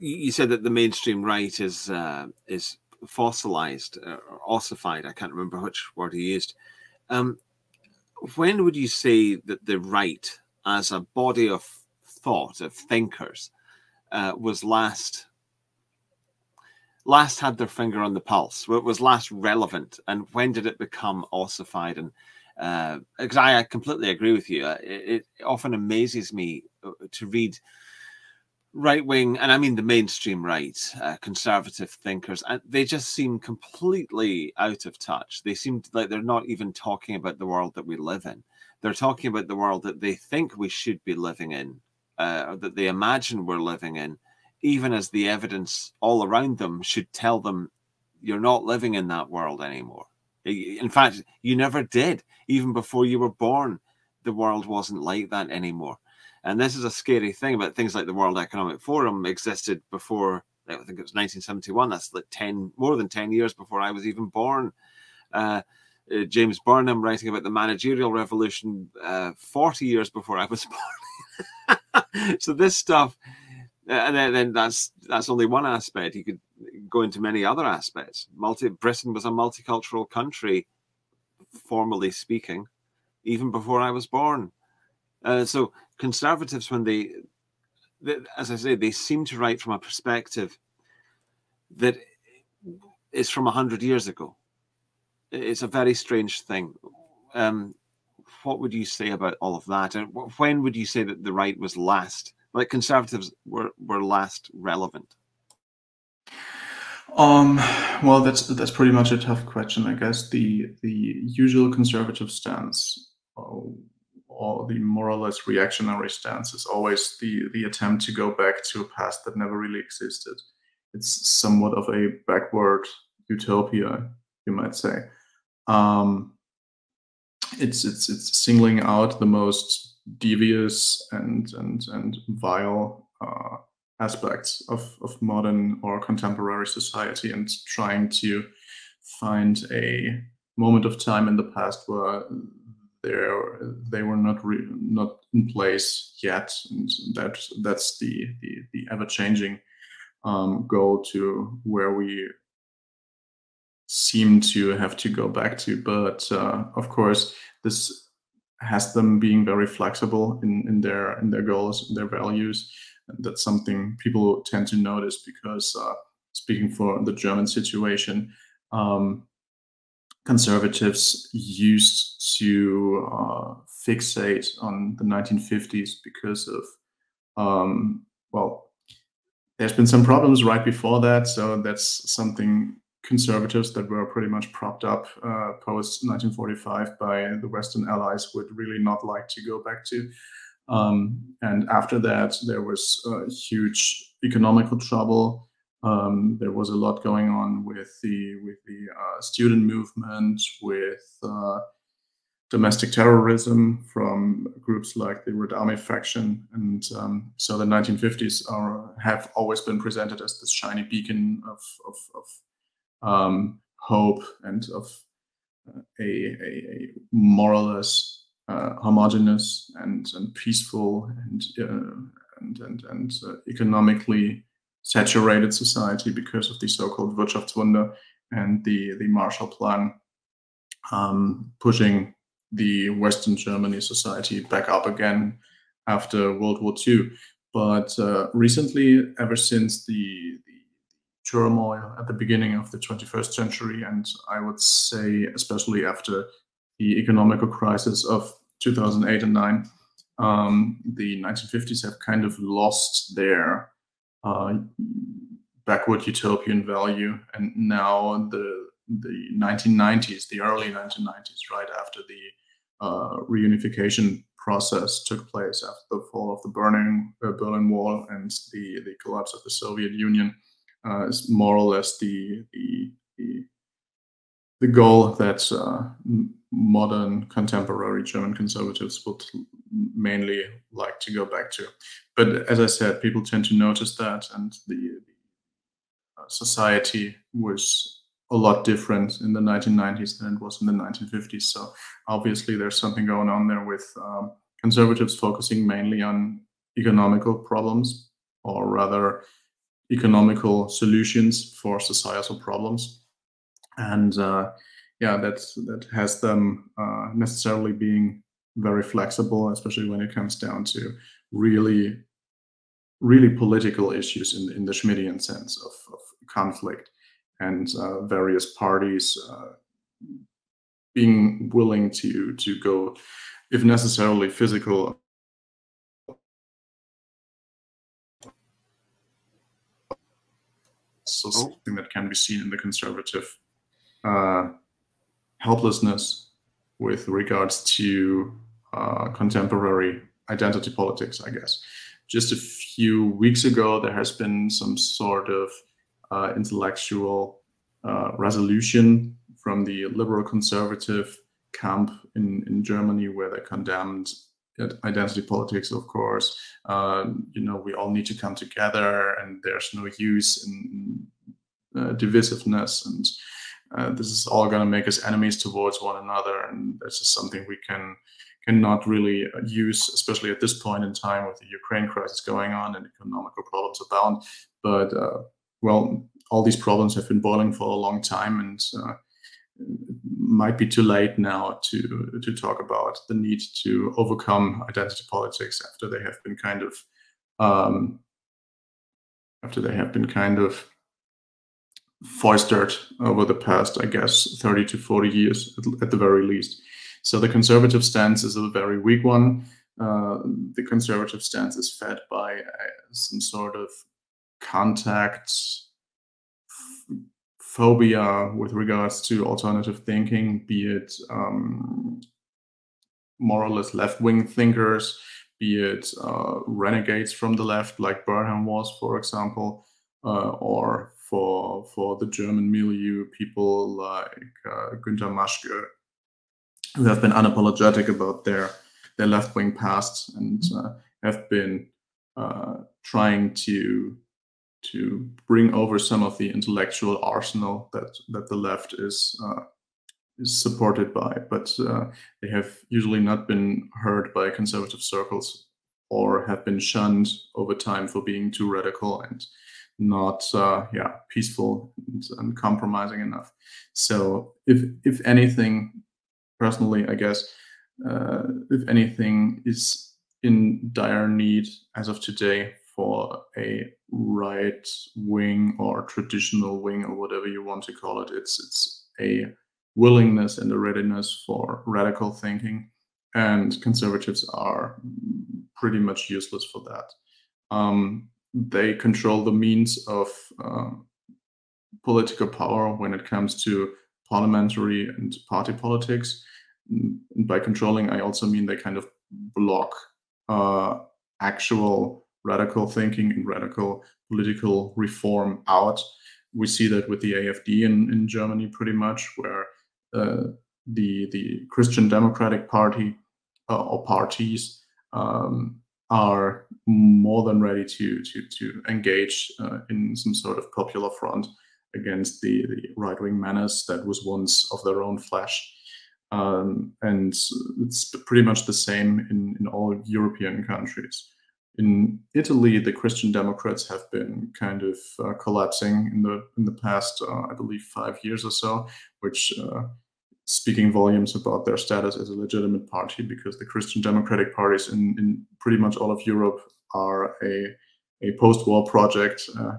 you said that the mainstream right is uh, is fossilized uh, or ossified. I can't remember which word he used. Um, when would you say that the right, as a body of thought of thinkers, uh, was last last had their finger on the pulse? What was last relevant, and when did it become ossified? And because uh, I, I, completely agree with you, uh, it, it often amazes me uh, to read right wing, and I mean the mainstream right, uh, conservative thinkers, and they just seem completely out of touch. They seem like they're not even talking about the world that we live in. They're talking about the world that they think we should be living in, uh, that they imagine we're living in, even as the evidence all around them should tell them you're not living in that world anymore. In fact, you never did. Even before you were born, the world wasn't like that anymore. And this is a scary thing about things like the World Economic Forum existed before, I think it was 1971. That's like 10, more than 10 years before I was even born. Uh, uh, James Burnham writing about the managerial revolution uh, 40 years before I was born. so this stuff, uh, and then, then, that's that's only one aspect. You could go into many other aspects. Multi Britain was a multicultural country, formally speaking, even before I was born. Uh, so conservatives, when they, they, as I say, they seem to write from a perspective that is from hundred years ago. It's a very strange thing. Um, what would you say about all of that? And when would you say that the right was last, like conservatives were were last relevant? Um, well, that's that's pretty much a tough question. I guess the the usual conservative stance oh, or the more or less reactionary stance is always the the attempt to go back to a past that never really existed. It's somewhat of a backward utopia, you might say. Um, it's it's it's singling out the most devious and and and vile uh, aspects of of modern or contemporary society and trying to find a moment of time in the past where they're they were not re, not in place yet, and that that's the the, the ever changing um, goal to where we seem to have to go back to. But uh, of course, this has them being very flexible in, in their in their goals, and their values. And that's something people tend to notice because uh, speaking for the German situation, um, conservatives used to uh, fixate on the 1950s because of, um, well, there's been some problems right before that. So that's something conservatives that were pretty much propped up uh, post 1945 by the Western allies would really not like to go back to. Um, and after that, there was a huge economical trouble. Um, there was a lot going on with the with the uh, student movement, with uh, domestic terrorism from groups like the Red Army faction, and um, so the 1950s are have always been presented as this shiny beacon of of, of um, hope and of uh, a, a, a, more or less uh, homogeneous and, and peaceful and uh, and and, and economically saturated society because of the so-called Wirtschaftswunder and the the Marshall Plan, um, pushing the Western Germany society back up again after World War II. But uh, recently, ever since the, the turmoil at the beginning of the 21st century, and I would say especially after the economical crisis of 2008 and 9, um, the 1950s have kind of lost their uh, backward utopian value, and now the the 1990s, the early 1990s, right after the uh, reunification process took place after the fall of the burning uh, Berlin Wall and the the collapse of the Soviet Union, uh, is more or less the the the, the goal that uh, modern contemporary German conservatives would mainly like to go back to. But as I said, people tend to notice that, and the, uh, society was a lot different in the 1990s than it was in the 1950s. So obviously, there's something going on there with um, conservatives focusing mainly on economical problems, or rather, economical solutions for societal problems, and uh, yeah, that's that has them uh, necessarily being very flexible, especially when it comes down to really, really political issues in in the Schmittian sense of, of conflict and uh, various parties uh, being willing to to go, if necessarily, physical so oh. something that can be seen in the conservative uh, helplessness with regards to uh, contemporary identity politics, I guess. Just a few weeks ago, there has been some sort of uh, intellectual uh, resolution from the liberal conservative camp in, in Germany where they condemned identity politics, of course. Uh, you know, we all need to come together, and there's no use in uh, divisiveness, and uh, this is all going to make us enemies towards one another, and this is something we can cannot really use, especially at this point in time with the Ukraine crisis going on and economical problems abound. But uh, well, all these problems have been boiling for a long time, and uh, might be too late now to to talk about the need to overcome identity politics after they have been kind of um, after they have been kind of fostered over the past, I guess, 30 to 40 years at, at the very least. So the conservative stance is a very weak one. Uh, the conservative stance is fed by uh, some sort of contact phobia with regards to alternative thinking, be it um, more or less left wing thinkers, be it uh, renegades from the left, like Burnham was, for example, uh, or for for the German milieu, people like uh, Günter Maschke, who have been unapologetic about their their left wing past and uh, have been uh, trying to to bring over some of the intellectual arsenal that that the left is uh, is supported by, but uh, they have usually not been heard by conservative circles or have been shunned over time for being too radical and not uh, yeah peaceful and, and compromising enough. So if if anything, personally, I guess uh, if anything is in dire need as of today for a right wing or traditional wing or whatever you want to call it. It's it's a willingness and a readiness for radical thinking, and conservatives are pretty much useless for that. Um, they control the means of uh, political power when it comes to parliamentary and party politics. And by controlling, I also mean they kind of block uh, actual radical thinking and radical political reform out. We see that with the AFD in, in Germany pretty much, where uh, the the Christian Democratic Party uh, or parties um, are more than ready to to to engage uh, in some sort of popular front against the, the right wing menace that was once of their own flesh. Um, and it's pretty much the same in, in all European countries in Italy, the Christian Democrats have been kind of uh, collapsing in the in the past, uh, I believe, five years or so, which uh, speaking volumes about their status as a legitimate party, because the Christian Democratic parties in, in pretty much all of Europe are a a post-war project uh,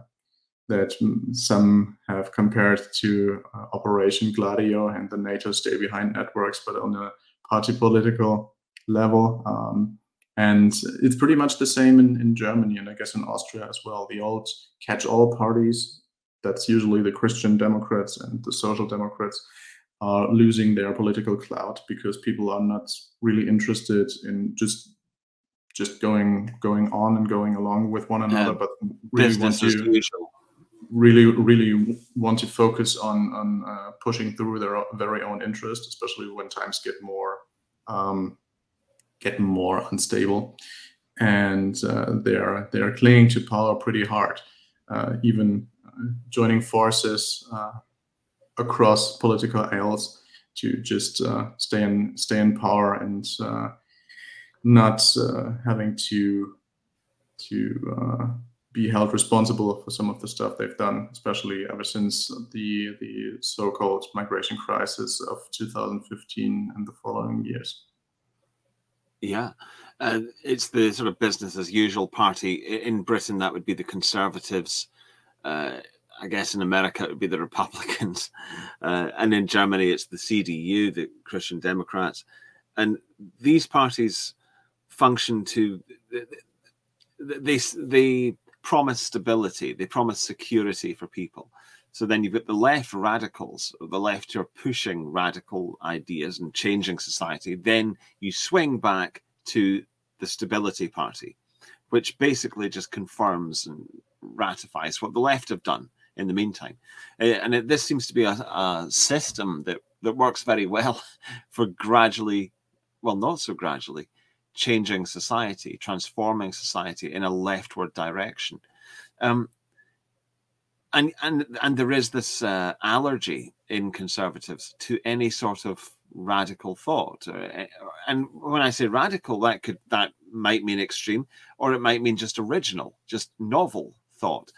that some have compared to uh, Operation Gladio and the NATO Stay Behind networks, but on a party political level. Um, and it's pretty much the same in, in Germany and I guess in Austria as well. The old catch all parties, that's usually the Christian Democrats and the Social Democrats, are losing their political clout because people are not really interested in just just going going on and going along with one another, yeah. but really want to really really want to focus on on uh, pushing through their very own interest, especially when times get more um, get more unstable, and uh, they are they are clinging to power pretty hard, uh, even uh, joining forces uh, across political aisles to just uh, stay in stay in power and not having to to be held responsible for some of the stuff they've done, especially ever since the the so-called migration crisis of 2015 and the following years. Yeah, uh, it's the sort of business as usual party in Britain. That would be the Conservatives. Uh, I guess in America it would be the Republicans, uh, and in Germany it's the CDU, the Christian Democrats, and these parties function to they they promise stability, they promise security for people. So then you've got the left radicals, the left who are pushing radical ideas and changing society. Then you swing back to the Stability Party, which basically just confirms and ratifies what the left have done in the meantime. Eh, and it, this seems to be a, a system that, that works very well for gradually, well, not so gradually, changing society, transforming society in a leftward direction. Um, and and and there is this uh, allergy in conservatives to any sort of radical thought. Uh, and when I say radical, that could that might mean extreme, or it might mean just original, just novel thought.